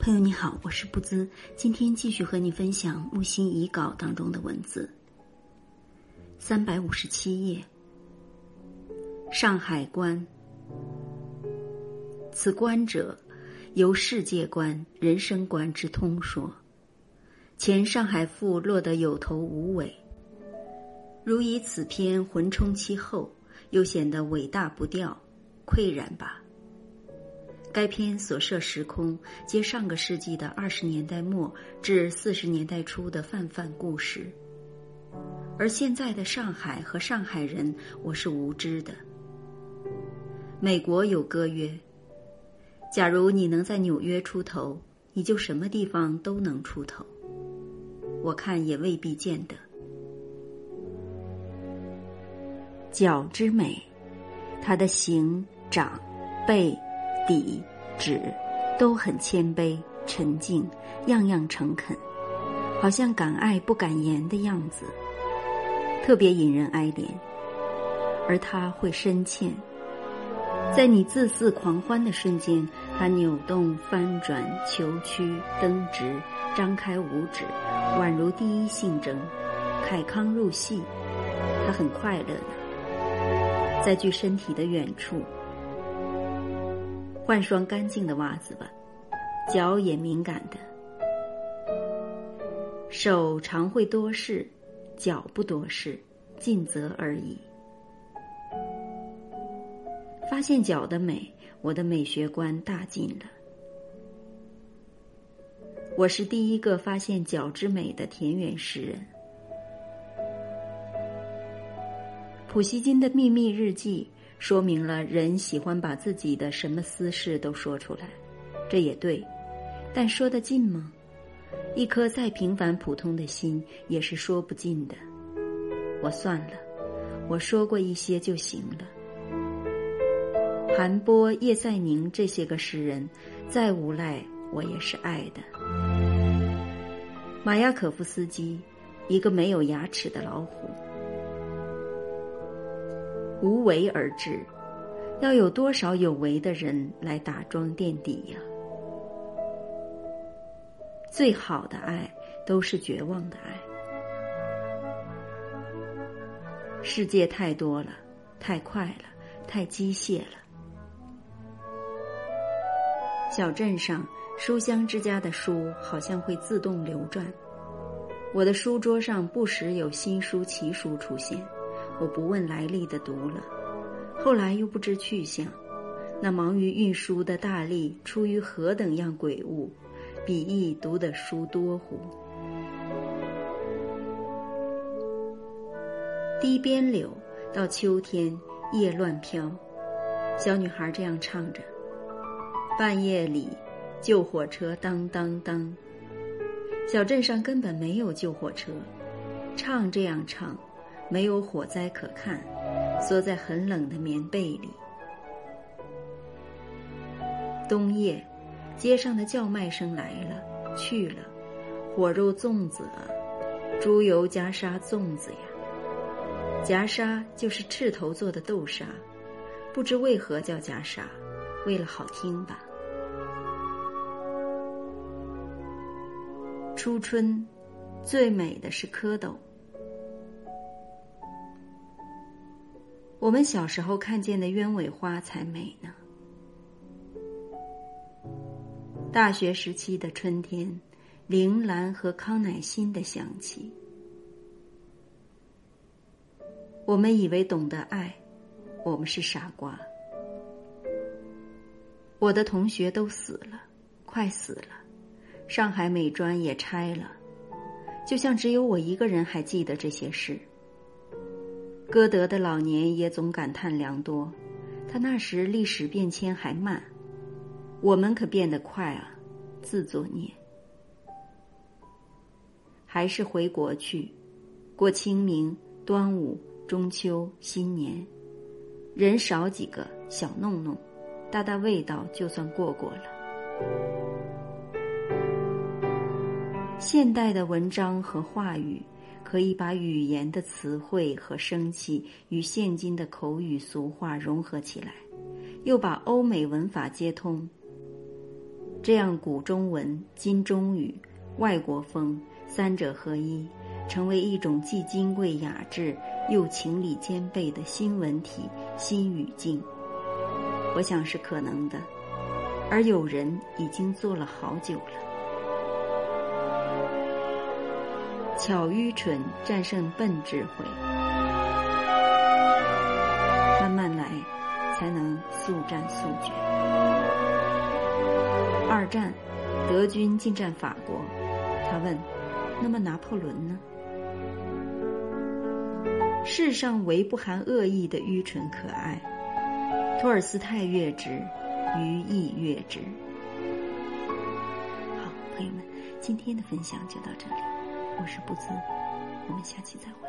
朋友你好，我是不兹，今天继续和你分享木心遗稿当中的文字。三百五十七页，上海观。此观者，由世界观、人生观之通说。前《上海赋》落得有头无尾，如以此篇浑充其后，又显得伟大不掉，喟然吧。该片所涉时空，皆上个世纪的二十年代末至四十年代初的泛泛故事，而现在的上海和上海人，我是无知的。美国有歌曰：“假如你能在纽约出头，你就什么地方都能出头。”我看也未必见得。脚之美，它的形、长、背。底、纸都很谦卑、沉静，样样诚恳，好像敢爱不敢言的样子，特别引人爱怜。而他会深欠，在你自肆狂欢的瞬间，他扭动、翻转、求屈、蹬直、张开五指，宛如第一性征，凯康入戏，他很快乐呢，在距身体的远处。换双干净的袜子吧，脚也敏感的，手常会多事，脚不多事，尽责而已。发现脚的美，我的美学观大进了。我是第一个发现脚之美的田园诗人。普希金的秘密日记。说明了人喜欢把自己的什么私事都说出来，这也对，但说得尽吗？一颗再平凡普通的心也是说不尽的。我算了，我说过一些就行了。韩波、叶赛宁这些个诗人，再无赖我也是爱的。马雅可夫斯基，一个没有牙齿的老虎。无为而治，要有多少有为的人来打桩垫底呀？最好的爱都是绝望的爱。世界太多了，太快了，太机械了。小镇上书香之家的书好像会自动流转，我的书桌上不时有新书奇书出现。我不问来历的读了，后来又不知去向。那忙于运输的大力出于何等样鬼物？比翼读的书多乎？堤边柳到秋天叶乱飘，小女孩这样唱着。半夜里，救火车当当当。小镇上根本没有救火车，唱这样唱。没有火灾可看，缩在很冷的棉被里。冬夜，街上的叫卖声来了去了，火肉粽子啊，猪油夹沙粽子呀，夹沙就是赤头做的豆沙，不知为何叫夹沙，为了好听吧。初春，最美的是蝌蚪。我们小时候看见的鸢尾花才美呢。大学时期的春天，铃兰和康乃馨的香气。我们以为懂得爱，我们是傻瓜。我的同学都死了，快死了，上海美专也拆了，就像只有我一个人还记得这些事。歌德的老年也总感叹良多，他那时历史变迁还慢，我们可变得快啊！自作孽，还是回国去，过清明、端午、中秋、新年，人少几个，小弄弄，大大味道就算过过了。现代的文章和话语。可以把语言的词汇和生气与现今的口语俗话融合起来，又把欧美文法接通。这样古中文、今中语、外国风三者合一，成为一种既金贵雅致又情理兼备的新文体、新语境。我想是可能的，而有人已经做了好久了。巧愚蠢战胜笨智慧，慢慢来，才能速战速决。二战，德军进占法国，他问：“那么拿破仑呢？”世上唯不含恶意的愚蠢可爱，托尔斯泰越之，余亦越之。好，朋友们，今天的分享就到这里。我是不自，我们下期再会。